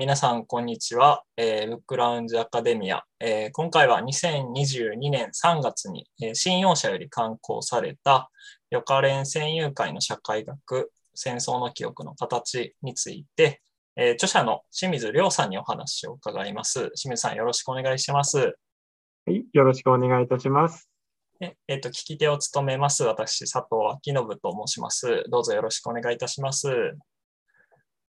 皆さん、こんにちは。えー、ブックラウンジアカデミア。えー、今回は2022年3月に、えー、新用社より刊行された、予科連戦友会の社会学、戦争の記憶の形について、えー、著者の清水亮さんにお話を伺います。清水さん、よろしくお願いします。はい、よろしくお願いいたします。ええーと、聞き手を務めます、私、佐藤明信と申します。どうぞよろしくお願いいたします。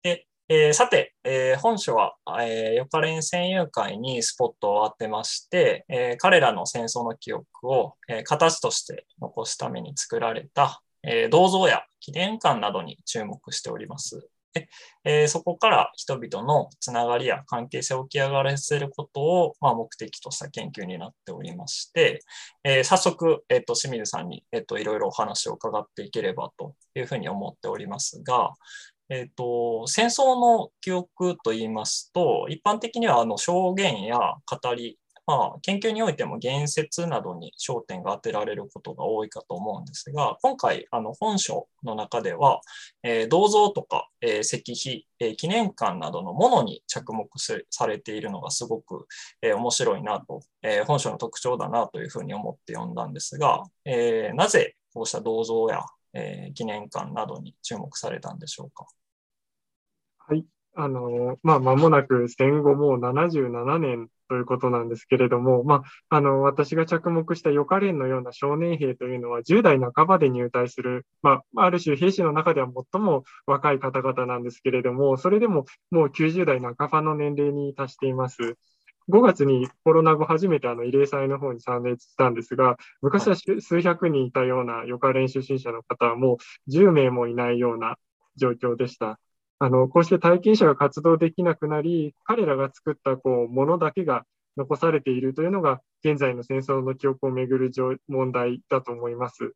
でえー、さて、えー、本書は、えー、ヨカレン戦友会にスポットを当てまして、えー、彼らの戦争の記憶を、えー、形として残すために作られた、えー、銅像や記念館などに注目しております。でえー、そこから人々のつながりや関係性を起き上がらせることを、まあ、目的とした研究になっておりまして、えー、早速、えーと、清水さんに、えーといろいろお話を伺っていければというふうに思っておりますが、えっ、ー、と、戦争の記憶といいますと、一般的にはあの証言や語り、まあ、研究においても言説などに焦点が当てられることが多いかと思うんですが、今回、あの本書の中では、えー、銅像とか、えー、石碑、えー、記念館などのものに着目されているのがすごく、え、面白いなと、え、本書の特徴だなというふうに思って読んだんですが、え、なぜこうした銅像や、えー、記念館などに注目されたんでしょうか？はい。あの、まあ、間もなく戦後もう77年ということなんですけれども、まあ、あの、私が着目した予科連のような少年兵というのは10代半ばで入隊する、まあ、ある種兵士の中では最も若い方々なんですけれども、それでももう90代半ばの年齢に達しています。5月にコロナ後初めてあの慰霊祭の方に参列したんですが、昔は数百人いたような予科練出身者の方はもう10名もいないような状況でした。あの、こうして体験者が活動できなくなり、彼らが作ったこうものだけが残されているというのが、現在の戦争の記憶をめぐる問題だと思います。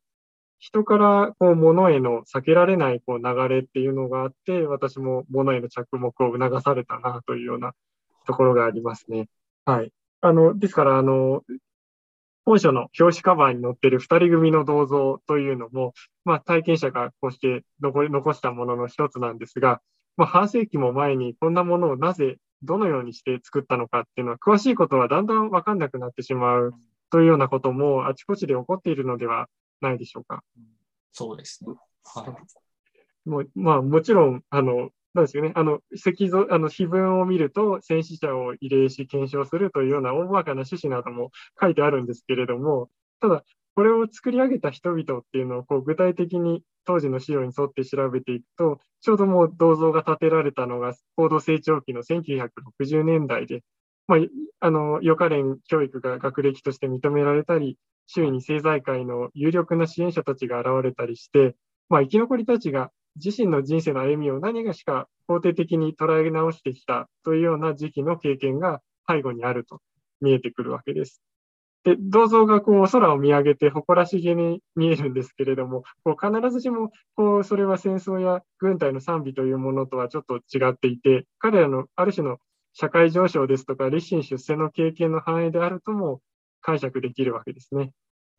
人からこう物への避けられないこう流れっていうのがあって、私も物への着目を促されたなというようなところがありますね。はい。あの、ですから、あの、本書の表紙カバーに載っている二人組の銅像というのも、まあ、体験者がこうして残したものの一つなんですが、まあ、半世紀も前にこんなものをなぜ、どのようにして作ったのかっていうのは、詳しいことはだんだんわかんなくなってしまうというようなこともあちこちで起こっているのではないでしょうか。そうですね。はい。もうまあ、もちろん、あの、なんですよね。あの、石像、あの、碑文を見ると、戦死者を慰霊し、検証するというような大まかな趣旨なども書いてあるんですけれども、ただ、これを作り上げた人々っていうのをこう具体的に当時の資料に沿って調べていくと、ちょうどもう銅像が建てられたのが高度成長期の1960年代で、まあ、あの、予科連教育が学歴として認められたり、周囲に政財界の有力な支援者たちが現れたりして、まあ、生き残りたちが自身の人生の歩みを何がしか肯定的に捉え直してきたというような時期の経験が背後にあると見えてくるわけです。で、銅像がこう空を見上げて誇らしげに見えるんですけれども、こう必ずしもこうそれは戦争や軍隊の賛美というものとはちょっと違っていて、彼らのある種の社会上昇ですとか、立身出世の経験の範囲であるとも解釈できるわけですね。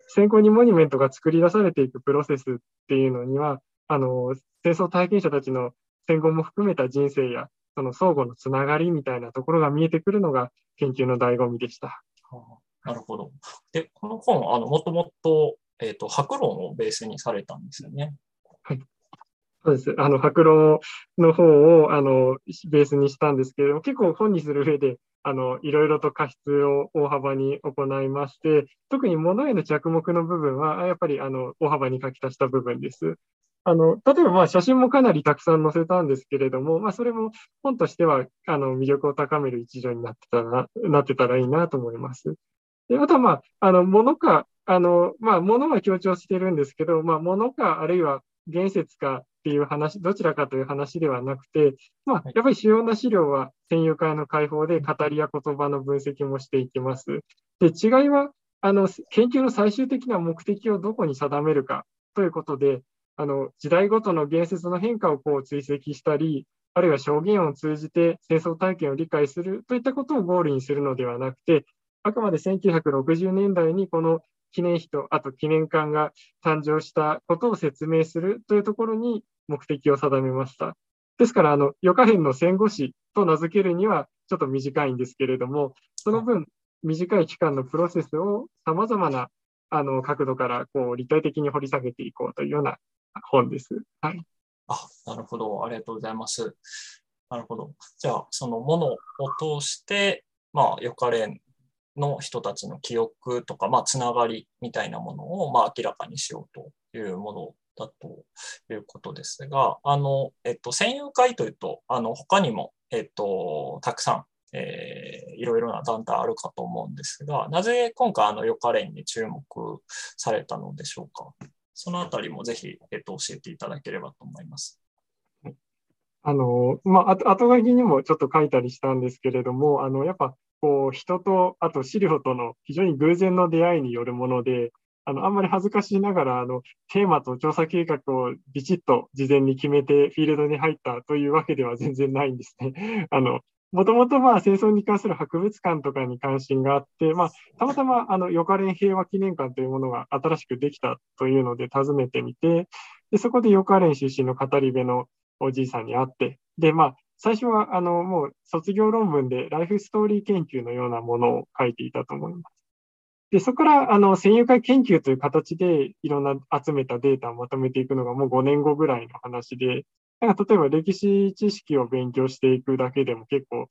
戦後にモニュメントが作り出されていくプロセスっていうのには、あの、戦争体験者たちの戦後も含めた人生や、その相互のつながりみたいなところが見えてくるのが研究の醍醐味でした。はあ、なるほど。で、この本、あの、もともと、えっ、ー、と、白論をベースにされたんですよね。はい。そうです。あの、白論の方を、あの、ベースにしたんですけれども、結構本にする上で、あの、いろいろと過失を大幅に行いまして、特に物への着目の部分は、やっぱり、あの、大幅に書き足した部分です。あの、例えばまあ写真もかなりたくさん載せたんですけれども、まあそれも本としては、あの、魅力を高める一助になってたら、なってたらいいなと思います。で、あとはまあ、あの、物か、あの、まあ物は強調してるんですけど、まあ物か、あるいは言説かっていう話、どちらかという話ではなくて、まあ、やっぱり主要な資料は戦友会の解放で語りや言葉の分析もしていきます。で、違いは、あの、研究の最終的な目的をどこに定めるかということで、あの、時代ごとの言説の変化をこう追跡したり、あるいは証言を通じて戦争体験を理解するといったことをゴールにするのではなくて、あくまで1960年代にこの記念碑と、あと記念館が誕生したことを説明するというところに目的を定めました。ですから、あの、予科編の戦後史と名付けるにはちょっと短いんですけれども、その分、短い期間のプロセスを様々なあの角度からこう立体的に掘り下げていこうというような本です。はい。あ、なるほど。ありがとうございます。なるほど。じゃあ、そのものを通して、まあ、よかれんの人たちの記憶とか、まあ、つながりみたいなものを、まあ、明らかにしようというものだということですが、あの、えっと、戦友会というと、あの、他にも、えっと、たくさん、えー、いろいろな団体あるかと思うんですが、なぜ今回、あの、ヨカレンに注目されたのでしょうか？そのあたりもぜひ、えっと、教えていただければと思います。あの、まあ、後書きにもちょっと書いたりしたんですけれども、あの、やっぱ、こう、人と、あと資料との非常に偶然の出会いによるもので、あの、あんまり恥ずかしいながら、あの、テーマと調査計画をビチッと事前に決めてフィールドに入ったというわけでは全然ないんですね。あの、もともとまあ戦争に関する博物館とかに関心があって、まあ、たまたまあの、ヨカレン平和記念館というものが新しくできたというので訪ねてみて、でそこでヨカレン出身の語り部のおじいさんに会って、で、まあ、最初は、あの、もう卒業論文でライフストーリー研究のようなものを書いていたと思います。で、そこから、あの、戦友会研究という形でいろんな集めたデータをまとめていくのがもう5年後ぐらいの話で、なんか例えば歴史知識を勉強していくだけでも結構、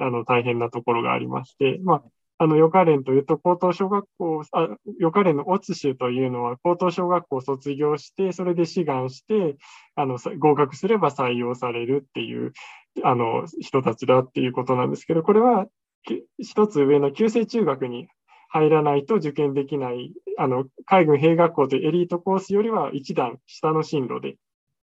あの、大変なところがありまして、まあ、あの、ヨカレンというと、高等小学校、あヨカレンのオツ州というのは、高等小学校を卒業して、それで志願して、あの、合格すれば採用されるっていう、あの、人たちだっていうことなんですけど、これは、一つ上の旧制中学に入らないと受験できない、あの、海軍兵学校というエリートコースよりは一段下の進路で、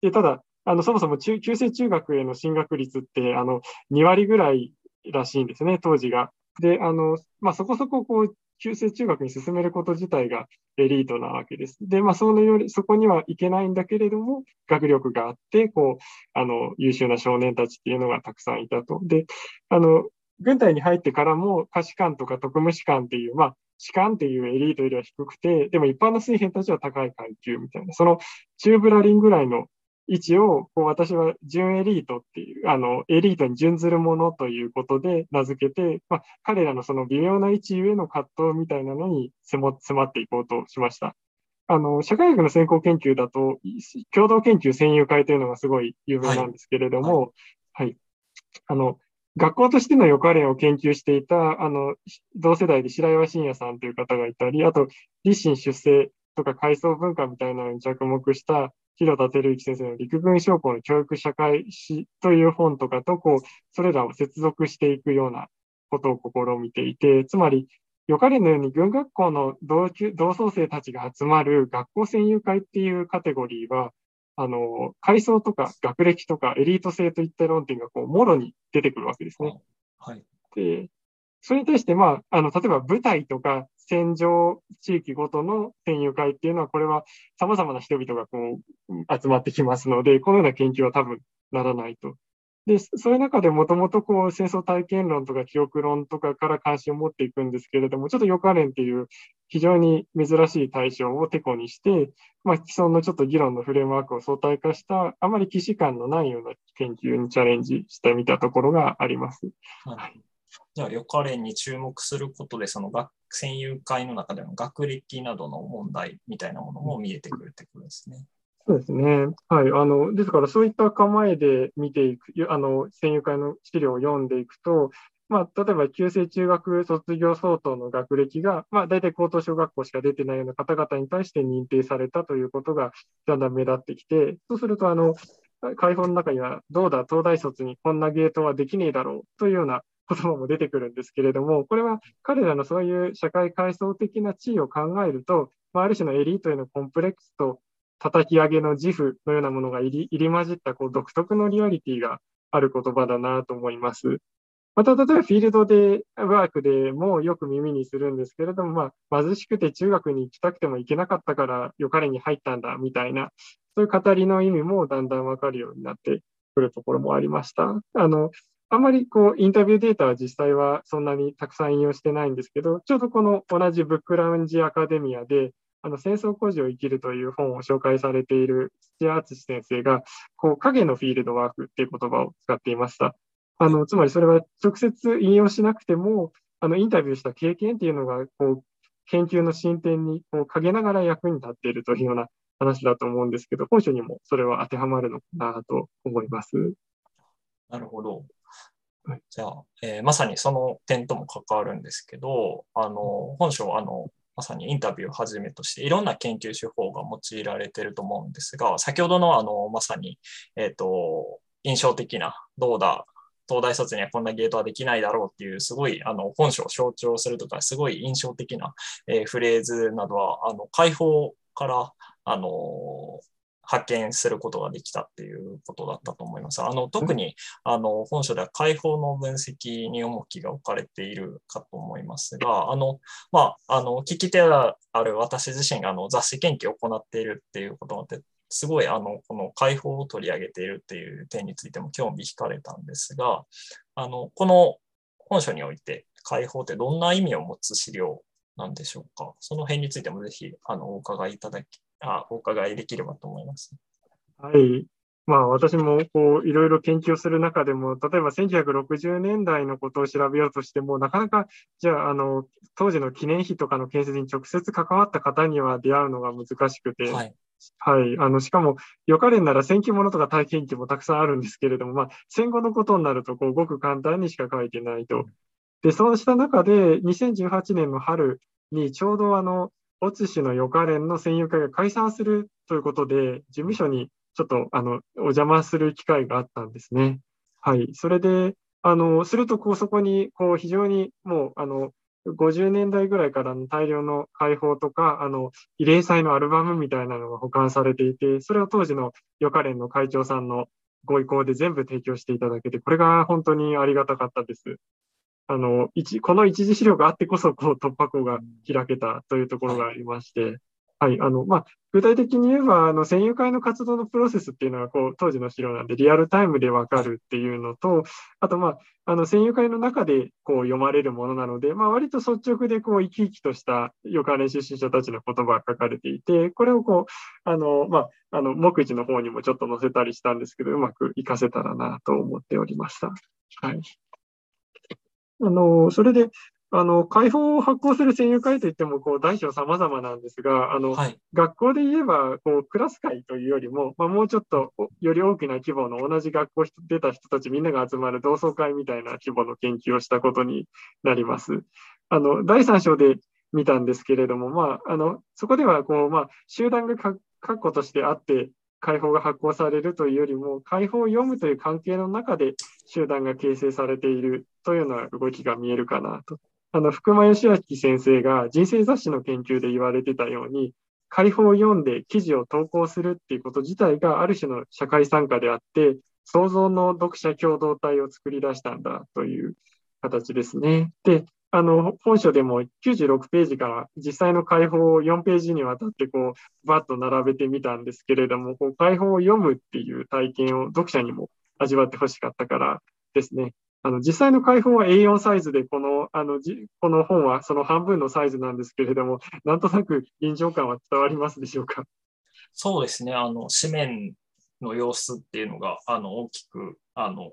でただ、あの、そもそも中、旧制中学への進学率って、あの、2割ぐらいらしいんですね、当時が。で、あの、まあ、そこそここう、旧制中学に進めること自体がエリートなわけです。で、まあ、そのより、そこにはいけないんだけれども、学力があって、こう、あの、優秀な少年たちっていうのがたくさんいたと。で、あの、軍隊に入ってからも、下士官とか特務士官っていう、まあ、士官っていうエリートよりは低くて、でも一般の水兵たちは高い階級みたいな、その中ブラリンぐらいの位置を、こう私は準エリートっていう、あの、エリートに準ずるものということで名付けて、まあ、彼らのその微妙な位置ゆえの葛藤みたいなのに詰まっていこうとしました。あの、社会学の先行研究だと、共同研究専有会というのがすごい有名なんですけれども、はい、はい、あの、学校としての予科練を研究していた、あの、同世代で白岩信也さんという方がいたり、あと、立身出世とか階層文化みたいなのに着目した広田照之先生の陸軍将校の教育社会史という本とかと、こう、それらを接続していくようなことを試みていて、つまり、よかれのように軍学校の同級同窓生たちが集まる学校占有会っていうカテゴリーは、あの、階層とか学歴とかエリート性といった論点がこう、もろに出てくるわけですね。はい。で、それに対して、まあ、あの、例えば舞台とか戦場地域ごとの戦友会っていうのは、これは様々な人々がこう集まってきますので、このような研究は多分ならないと。で、そういう中でもともとこう戦争体験論とか記憶論とかから関心を持っていくんですけれども、ちょっとヨカレンっていう非常に珍しい対象をテコにして、まあ、既存のちょっと議論のフレームワークを相対化した、あまり既視感のないような研究にチャレンジしてみたところがあります。はい、じゃあ、ヨカレンに注目することで、その学戦友会の中での学歴などの問題みたいなものも見えてくるってことですね。そうですね。はい。あの、ですからそういった構えで見ていく、あの、戦友会の資料を読んでいくと、まあ、例えば、旧制中学卒業相当の学歴が、まあ、大体高等小学校しか出てないような方々に対して認定されたということが、だんだん目立ってきて、そうすると、あの、解放の中には、どうだ、東大卒にこんなゲートはできねえだろうというような言葉も出てくるんですけれども、これは彼らのそういう社会階層的な地位を考えると、まあ、ある種のエリートへのコンプレックスと叩き上げの自負のようなものが入り入り混じったこう独特のリアリティがある言葉だなと思います。また、例えばフィールドでワークでもよく耳にするんですけれども、まあ、貧しくて中学に行きたくても行けなかったからよかれに入ったんだみたいな、そういう語りの意味もだんだんわかるようになってくるところもありました。あの、あんまりこうインタビューデータは実際はそんなにたくさん引用してないんですけど、ちょうどこの同じブックラウンジアカデミアで、あの戦争孤児を生きるという本を紹介されている土屋敦先生が、こう影のフィールドワークっていう言葉を使っていました。あのつまりそれは直接引用しなくても、あのインタビューした経験っていうのがこう研究の進展にこう陰ながら役に立っているというような話だと思うんですけど、本書にもそれは当てはまるのかなと思います。なるほど。じゃあ、えー、まさにその点とも関わるんですけど、あの本書はあのまさにインタビューをはじめとしていろんな研究手法が用いられてると思うんですが、先ほどのあのまさに、えーと、印象的などうだ東大卒にはこんなゲートはできないだろうっていう、すごい、あの、本書を象徴するとか、すごい印象的な、えー、フレーズなどは、あの、解放から、あの、発見することができたっていうことだったと思います。あの特にあの本書では解放の分析に重きが置かれているかと思いますが、あのまあ、あの聞き手である私自身があの雑誌研究を行っているっていうことですごいあのこの解放を取り上げているっていう点についても興味惹かれたんですが、あのこの本書において解放ってどんな意味を持つ資料なんでしょうか？その辺についてもぜひあのお伺いいただき、あお伺いできればと思います。はい。まあ私もこういろいろ研究をする中でも、例えば1960年代のことを調べようとしても、なかなかじゃああの当時の記念碑とかの建設に直接関わった方には出会うのが難しくて、はい、はい。あの、しかも、予科練なら戦記物とか体験記もたくさんあるんですけれども、まあ、戦後のことになると、こう、ごく簡単にしか書いてないと。で、そうした中で、2018年の春に、ちょうどあの、オツ氏の予科練の戦友会が解散するということで、事務所にちょっと、あの、お邪魔する機会があったんですね。はい。それで、あの、すると、こう、そこに、こう、非常にもう、あの、50年代ぐらいからの大量の解放とか、あの、慰霊祭のアルバムみたいなのが保管されていて、それを当時の予科連の会長さんのご意向で全部提供していただけて、これが本当にありがたかったです。あの、一、この一次資料があってこそ、こう、突破口が開けたというところがありまして、はい、あの、まあ、具体的に言えば、あの、戦友会の活動のプロセスっていうのは、こう、当時の資料なんで、リアルタイムでわかるっていうのと、あと、まあ、あの、戦友会の中で、こう、読まれるものなので、まあ、割と率直で、こう、生き生きとした予科練出身者たちの言葉が書かれていて、これをこう、あの、まあ、あの、目次の方にもちょっと載せたりしたんですけど、うまく活かせたらなと思っておりました。はい。あの、それで、あの、解放を発行する占有会といっても、こう、大小様々なんですが、あの、はい、学校で言えば、こう、クラス会というよりも、まあ、もうちょっと、より大きな規模の同じ学校出た人たちみんなが集まる同窓会みたいな規模の研究をしたことになります。あの、第3章で見たんですけれども、まあ、あの、そこでは、こう、まあ、集団が確固としてあって、解放が発行されるというよりも、解放を読むという関係の中で集団が形成されているというような動きが見えるかなとあの、福間義明先生が人生雑誌の研究で言われてたように、解放を読んで記事を投稿するっていうこと自体がある種の社会参加であって、創造の読者共同体を作り出したんだという形ですね。で、あの、本書でも96ページから実際の解放を4ページにわたってこう、バッと並べてみたんですけれども、こう解放を読むっていう体験を読者にも味わってほしかったからですね。あの、実際の開放は A4 サイズで、この、あの、この本はその半分のサイズなんですけれども、なんとなく臨場感は伝わりますでしょうか？そうですね。あの、紙面の様子っていうのが、あの、大きく、あの、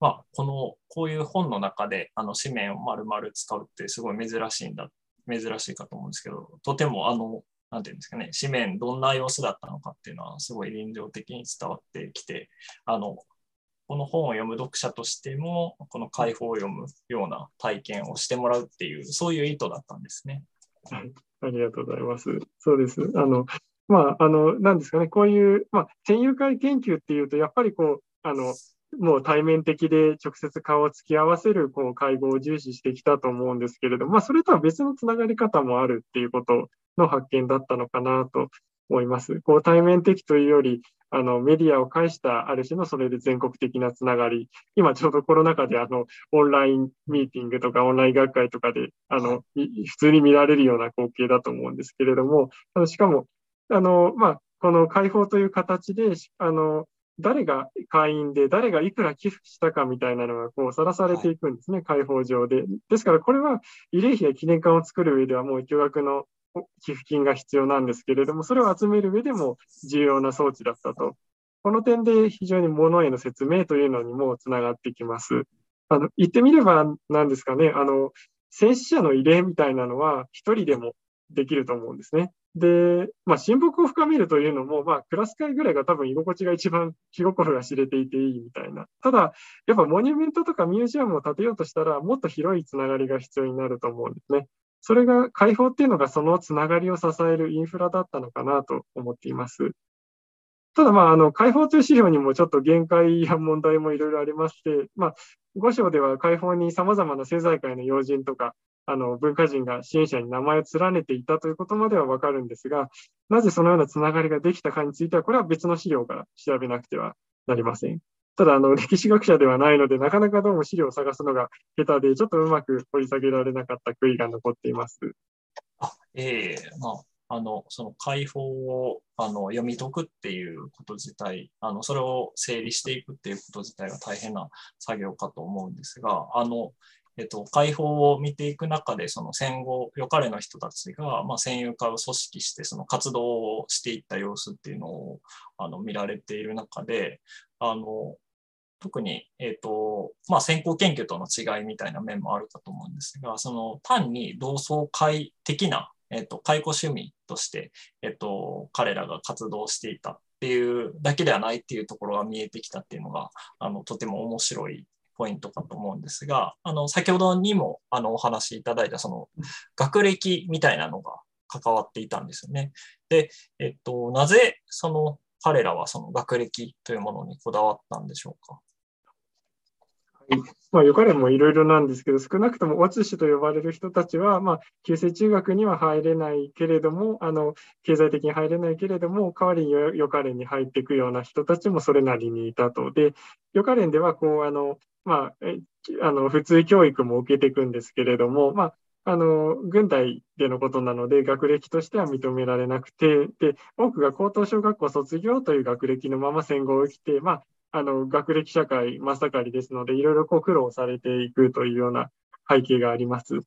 まあ、この、こういう本の中で、あの、紙面を丸々使うってすごい珍しいんだ、珍しいかと思うんですけど、とても、あの、なんていうんですかね、紙面どんな様子だったのかっていうのは、すごい臨場的に伝わってきて、あの、この本を読む読者としても、この解放を読むような体験をしてもらうっていう、そういう意図だったんですね。はい、ありがとうございます。そうです。あの、まあ、あの、なんですかね、こういう、まあ、占有会研究っていうと、やっぱりこう、あの、もう対面的で直接顔を突き合わせるこう会合を重視してきたと思うんですけれども、まあ、それとは別のつながり方もあるっていうことの発見だったのかなと思います。こう対面的というより、あのメディアを介したある種のそれで全国的なつながり、今ちょうどコロナ禍であのオンラインミーティングとかオンライン学会とかであの普通に見られるような光景だと思うんですけれども、あのしかもあの、まあ、この開放という形で、あの誰が会員で、誰がいくら寄付したかみたいなのが、こう、さらされていくんですね、はい、開放上で。ですから、これは、慰霊碑や記念館を作る上では、もう巨額の寄付金が必要なんですけれども、それを集める上でも重要な装置だったと。この点で非常に物への説明というのにもつながってきます。あの言ってみればなんですかね、あの戦死者の慰霊みたいなのは一人でもできると思うんですね。で、まあ、親睦を深めるというのも、まあ、クラス会ぐらいが多分居心地が一番気心が知れていていいみたいな。ただ、やっぱモニュメントとかミュージアムを建てようとしたら、もっと広いつながりが必要になると思うんですね。それが解放っていうのがそのつながりを支えるインフラだったのかなと思っています。ただ、まあ、あの、解放という資料にもちょっと限界や問題もいろいろありまして、まあ、5章では解放に様々な政財界の要人とか、あの、文化人が支援者に名前を連ねていたということまではわかるんですが、なぜそのようなつながりができたかについては、これは別の資料から調べなくてはなりません。ただ、あの、歴史学者ではないので、なかなかどうも資料を探すのが下手で、ちょっとうまく掘り下げられなかった悔いが残っています。あ、ええー、まあ、あの、その解放をあの読み解くっていうこと自体、あの、それを整理していくっていうこと自体が大変な作業かと思うんですが、あの、えっと、解放を見ていく中で、その戦後、よかれの人たちが、まあ、戦友会を組織して、その活動をしていった様子っていうのをあの見られている中で、あの特に、えっ、と、まあ、先行研究との違いみたいな面もあるかと思うんですが、その単に同窓会的な、えっ、と、解雇趣味として、えっ、と、彼らが活動していたっていうだけではないっていうところが見えてきたっていうのが、あの、とても面白いポイントかと思うんですが、あの、先ほどにも、あの、お話しいただいた、その、学歴みたいなのが関わっていたんですよね。で、えっと、なぜ、その、彼らはその学歴というものにこだわったんでしょうか？まあ、よかれもいろいろなんですけど、少なくともオツ氏と呼ばれる人たちは、まあ、旧制中学には入れないけれども、あの経済的に入れないけれども、代わりによかれに入っていくような人たちもそれなりにいたと。で、よかれんではこうあの、まあ、あの普通教育も受けていくんですけれども、まあ、あの軍隊でのことなので、学歴としては認められなくて、で多くが高等小学校卒業という学歴のまま戦後を生きて、まあ、あの学歴社会真っ盛りですので、いろいろこう苦労されていくというような背景があります。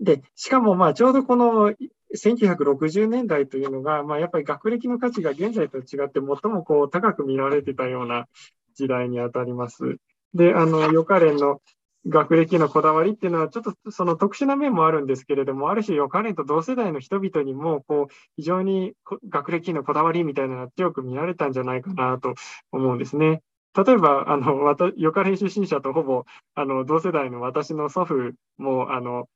で、しかもまあちょうどこの1960年代というのが、まあ、やっぱり学歴の価値が現在と違って最もこう高く見られてたような時代にあたります。で、あの、ヨカレンの学歴のこだわりっていうのは、ちょっとその特殊な面もあるんですけれども、ある種、ヨカレンと同世代の人々にも、こう、非常に学歴のこだわりみたいなのが強く見られたんじゃないかなと思うんですね。例えば、あの、ヨカレン出身者とほぼ、あの、同世代の私の祖父も、あの、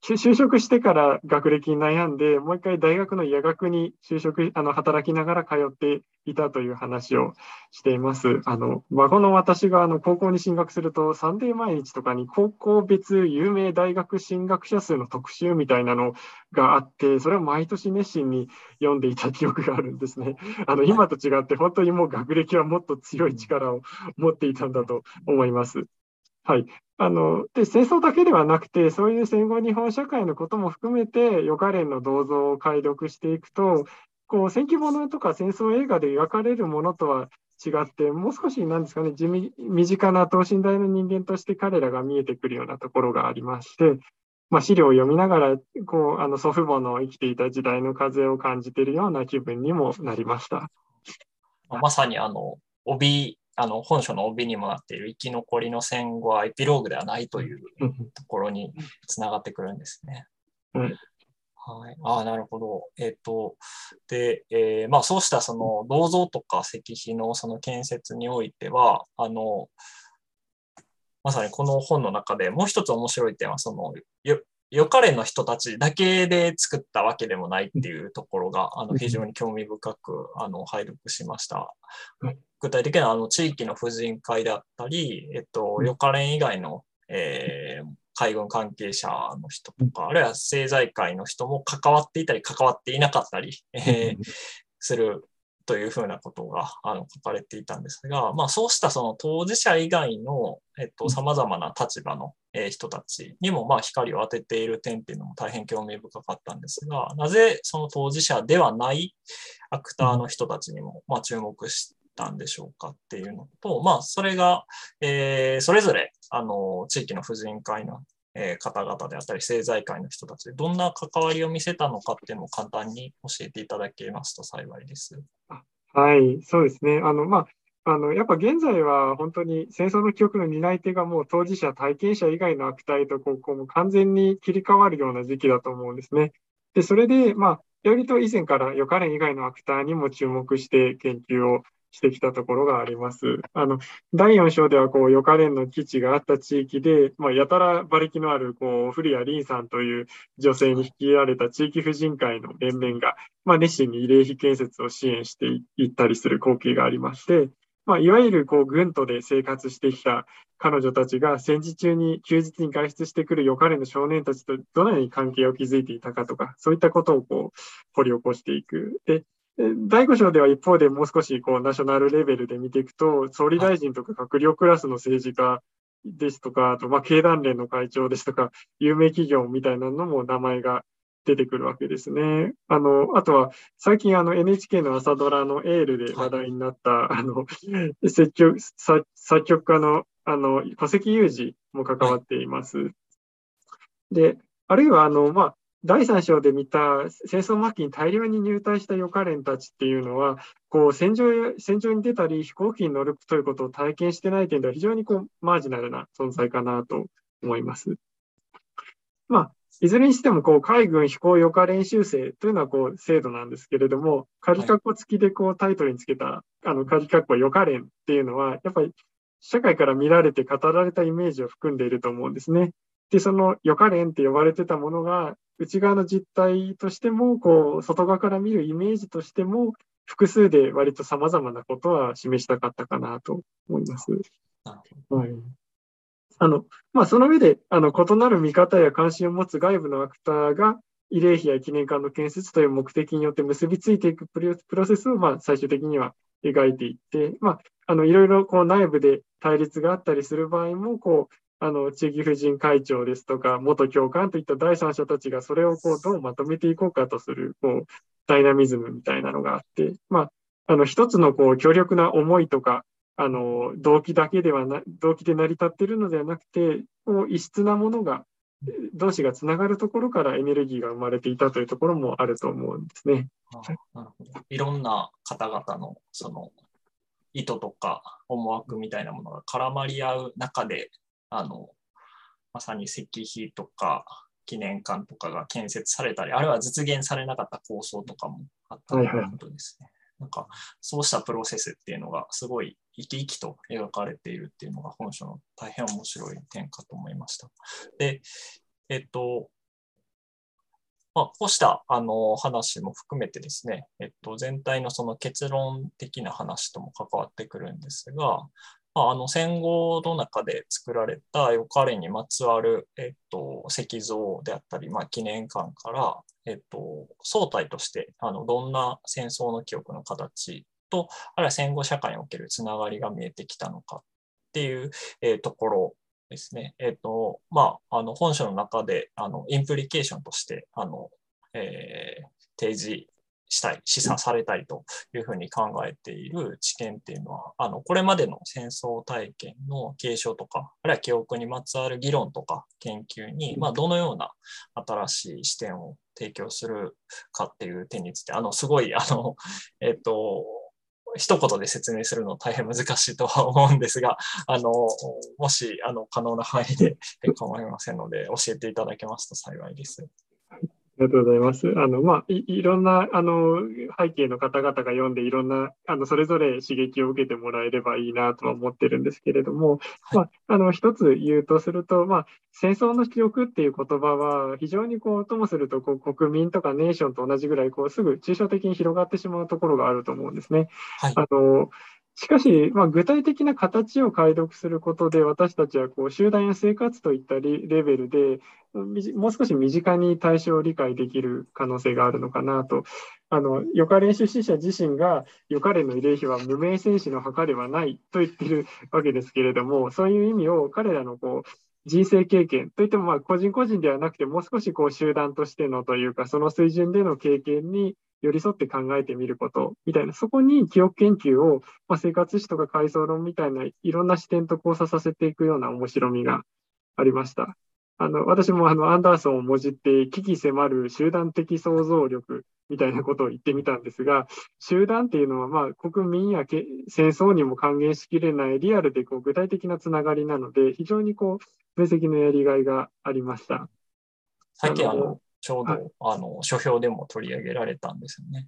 就職してから学歴に悩んで、もう一回大学の医学に就職、あの、働きながら通っていたという話をしています。あの、孫の私があの高校に進学すると、サンデー毎日とかに高校別有名大学進学者数の特集みたいなのがあって、それを毎年熱心に読んでいた記憶があるんですね。あの、今と違って、本当にもう学歴はもっと強い力を持っていたんだと思います。はい。あの、で、戦争だけではなくて、そういう戦後日本社会のことも含めて、予科連の銅像を解読していくと、こう、戦記物とか戦争映画で描かれるものとは違って、もう少し、なんですかね、地味、身近な等身大の人間として彼らが見えてくるようなところがありまして、まあ、資料を読みながら、こう、あの、祖父母の生きていた時代の風を感じているような気分にもなりました。まさに、あの、帯あの本書の帯にもなっている生き残りの戦後はエピローグではないというところにつながってくるんですね。うん、はい、あなるほど。えっ、ー、と、で、えー、まあ、そうしたその銅像とか石碑のその建設においては、あの、まさにこの本の中でもう一つ面白い点は、その、よかれの人たちだけで作ったわけでもないっていうところが、あの非常に興味深くあの拝読しました。具体的にはあの地域の婦人会であったり、えっと、よかれん以外の、えー、海軍関係者の人とか、あるいは政財界の人も関わっていたり、関わっていなかったり、えー、するというふうなことがあの書かれていたんですが、まあ、そうしたその当事者以外の、えっと、様々な立場の、え人たちにも、まあ、光を当てている点っていうのも大変興味深かったんですが、なぜその当事者ではないアクターの人たちにも、まあ、注目したんでしょうかっていうのと、まあ、それが、えー、それぞれ、あの、地域の婦人会のえ方々であったり、政財界の人たちでどんな関わりを見せたのかっていうのを簡単に教えていただけますと幸いです。はい、そうですね。あの、まあ、あの、やっぱ現在は本当に戦争の記憶の担い手がもう当事者、体験者以外の悪態とこう、こう完全に切り替わるような時期だと思うんですね。で、それで、まあ、よりと以前から予科連以外のアクターにも注目して研究をしてきたところがあります。あの、第4章では、こう、予科連の基地があった地域で、まあ、やたら馬力のある、こう、古谷凛さんという女性に率いられた地域婦人会の連盟が、まあ、熱心に慰霊碑建設を支援していったりする光景がありまして、まあ、いわゆるこう軍とで生活してきた彼女たちが戦時中に休日に外出してくるよかれの少年たちとどのように関係を築いていたかとか、そういったことをこう掘り起こしていく。で、第5章では一方でもう少しこうナショナルレベルで見ていくと、総理大臣とか閣僚クラスの政治家ですとか、あとまあ経団連の会長ですとか、有名企業みたいなのも名前が出てくるわけですね。あの、あとは、最近あの NHK の朝ドラのエールで話題になった、あの、作曲作曲家のあの戸籍有事も関わっています。で、あるいはあの、まあ、第3章で見た戦争末期に大量に入隊した予科連たちっていうのは、こう戦場戦場に出たり飛行機に乗るということを体験してない点では非常にこうマージナルな存在かなと思います。まあ、いずれにしても、こう、海軍飛行予科練習生というのは、こう、制度なんですけれども、仮括弧付きで、こう、タイトルにつけた、あの、仮括弧予科練っていうのは、やっぱり、社会から見られて語られたイメージを含んでいると思うんですね。で、その予科練って呼ばれてたものが、内側の実態としても、こう、外側から見るイメージとしても、複数で割と様々なことは示したかったかなと思います。はい。あの、まあ、その上で、あの、異なる見方や関心を持つ外部のアクターが、慰霊碑や記念館の建設という目的によって結びついていくプロセスを、まあ、最終的には描いていって、まあ、あの、いろいろ、こう、内部で対立があったりする場合も、こう、あの、地域婦人会長ですとか、元教官といった第三者たちがそれをこう、どうまとめていこうかとする、こう、ダイナミズムみたいなのがあって、まあ、あの、一つのこう、強力な思いとか、あの、動機だけではな、動機で成り立っているのではなくて、こう異質なものが、同士がつながるところからエネルギーが生まれていたというところもあると思うんですね。なるほどいろんな方々のその意図とか思惑みたいなものが絡まり合う中で、あのまさに石碑とか記念館とかが建設されたり、あるいは実現されなかった構想とかもあったということですね。はいはいなんか、そうしたプロセスっていうのがすごい生き生きと描かれているっていうのが本書の大変面白い点かと思いました。で、えっと、まあ、こうしたあの話も含めてですね、えっと、全体のその結論的な話とも関わってくるんですが、まあ、あの戦後の中で作られたよかれにまつわる、えっと、石像であったり、まあ、記念館から、えっと、総体としてあのどんな戦争の記憶の形と、あるいは戦後社会におけるつながりが見えてきたのかっていう、えー、ところですね。えっ、と、まあ、あの本書の中であのインプリケーションとしてあの、えー、提示したい、示唆されたいというふうに考えている知見っていうのは、あのこれまでの戦争体験の継承とか、あるいは記憶にまつわる議論とか研究に、まあ、どのような新しい視点を提供するかっていう点について、あのすごい、あの、えっ、と、一言で説明するの大変難しいとは思うんですが、あの、もし、あの、可能な範囲で構いませんので、教えていただけますと幸いです。ありがとうございます。あの、まあ、いいろんな、あの、背景の方々が読んで、いろんな、あの、それぞれ刺激を受けてもらえればいいなとは思ってるんですけれども、はい、まあ、あの、一つ言うとすると、まあ、戦争の記憶っていう言葉は、非常にこう、ともすると、こう、国民とかネーションと同じぐらい、こう、すぐ抽象的に広がってしまうところがあると思うんですね。はい、あの、しかし、まあ、具体的な形を解読することで、私たちはこう集団や生活といったレベルで、もう少し身近に対象を理解できる可能性があるのかなと。あの、予科練出身者自身が、予科練の慰霊碑は無名戦士の墓ではないと言っているわけですけれども、そういう意味を彼らのこう人生経験といっても、まあ、個人個人ではなくて、もう少しこう集団としてのというか、その水準での経験に寄り添って考えてみることみたいな、そこに記憶研究を、まあ、生活史とか階層論みたいないろんな視点と交差させていくような面白みがありました。あの、私もあの、アンダーソンをもじって、危機迫る集団的想像力みたいなことを言ってみたんですが、集団っていうのは、まあ、国民やけ戦争にも還元しきれないリアルでこう具体的なつながりなので、非常にこう、分析のやりがいがありました。最近あの、ちょうど、はい、あの、書評でも取り上げられたんですよね。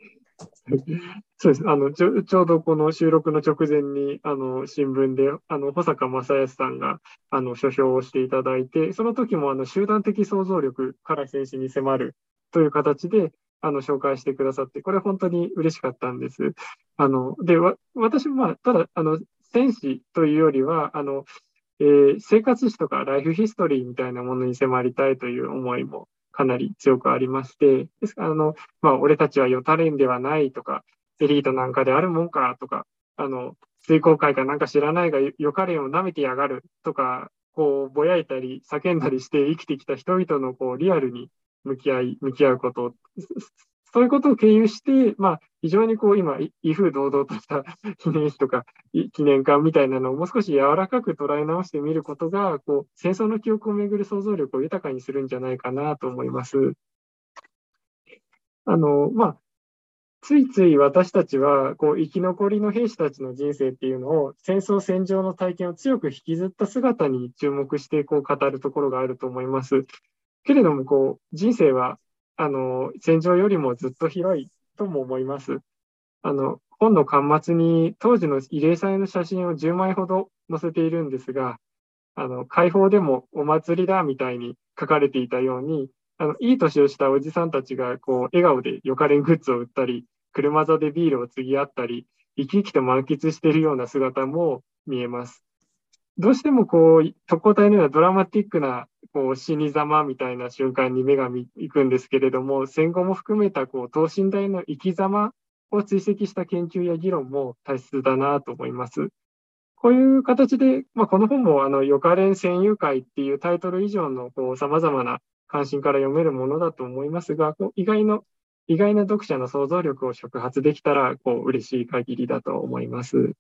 そうです。あのちょ、ちょうどこの収録の直前に、あの、新聞で、あの、保坂正康さんが、あの、書評をしていただいて、その時も、あの、集団的想像力から選手に迫るという形で、あの、紹介してくださって、これ本当に嬉しかったんです。あの、で、私も、まあ、ただ、あの、戦士というよりは、あの、えー、生活史とかライフヒストリーみたいなものに迫りたいという思いもかなり強くありまして、ですから、あの、まあ、俺たちはよたれんではないとか、エリートなんかであるもんかとか、あの、水耕会かなんか知らないが、よかれんを舐めてやがるとか、こう、ぼやいたり、叫んだりして生きてきた人々の、こう、リアルに向き合い、向き合うことそういうことを経由して、まあ、非常にこう、今、威風堂々とした記念碑とか記念館みたいなのをもう少し柔らかく捉え直してみることが、こう、戦争の記憶をめぐる想像力を豊かにするんじゃないかなと思います。あの、まあ、ついつい私たちは、こう、生き残りの兵士たちの人生っていうのを、戦争戦場の体験を強く引きずった姿に注目して、こう、語るところがあると思います。けれども、こう、人生はあの、戦場よりもずっと広いとも思います。あの、本の端末に当時の慰霊祭の写真を10枚ほど載せているんですが、あの、解放でもお祭りだみたいに書かれていたように、あの、いい年をしたおじさんたちが、こう、笑顔でよかれんグッズを売ったり、車座でビールを継ぎ合ったり、生き生きと満喫しているような姿も見えます。どうしてもこう、特攻隊のようなドラマティックなこう死に様みたいな瞬間に目が行くんですけれども、戦後も含めたこう等身大の生き様を追跡した研究や議論も大切だなと思います。こういう形で、まあ、この本もあの、予科連戦友会っていうタイトル以上のこう様々な関心から読めるものだと思いますが、こう意外の意外な読者の想像力を触発できたら、こう、嬉しい限りだと思います。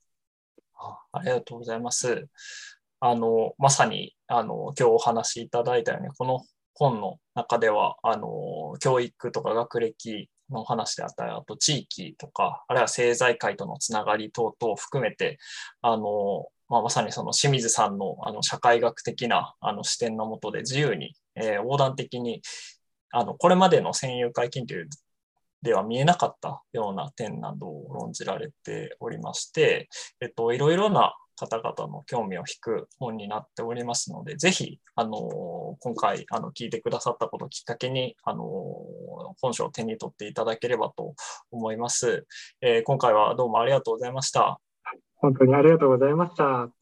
ありがとうございます。あの、まさに、あの、今日お話しいただいたように、この本の中では、あの、教育とか学歴の話であったり、あと地域とか、あるいは政財界とのつながり等々を含めて、あの、まあ、まさにその清水さんのあの社会学的なあの視点のもとで自由に、えー、横断的にあのこれまでの占有会研究では見えなかったような点などを論じられておりまして、えっと、いろいろな方々の興味を引く本になっておりますので、ぜひ、あの、今回、あの、聞いてくださったことをきっかけに、あの、本書を手に取っていただければと思います。えー、今回はどうもありがとうございました。本当にありがとうございました。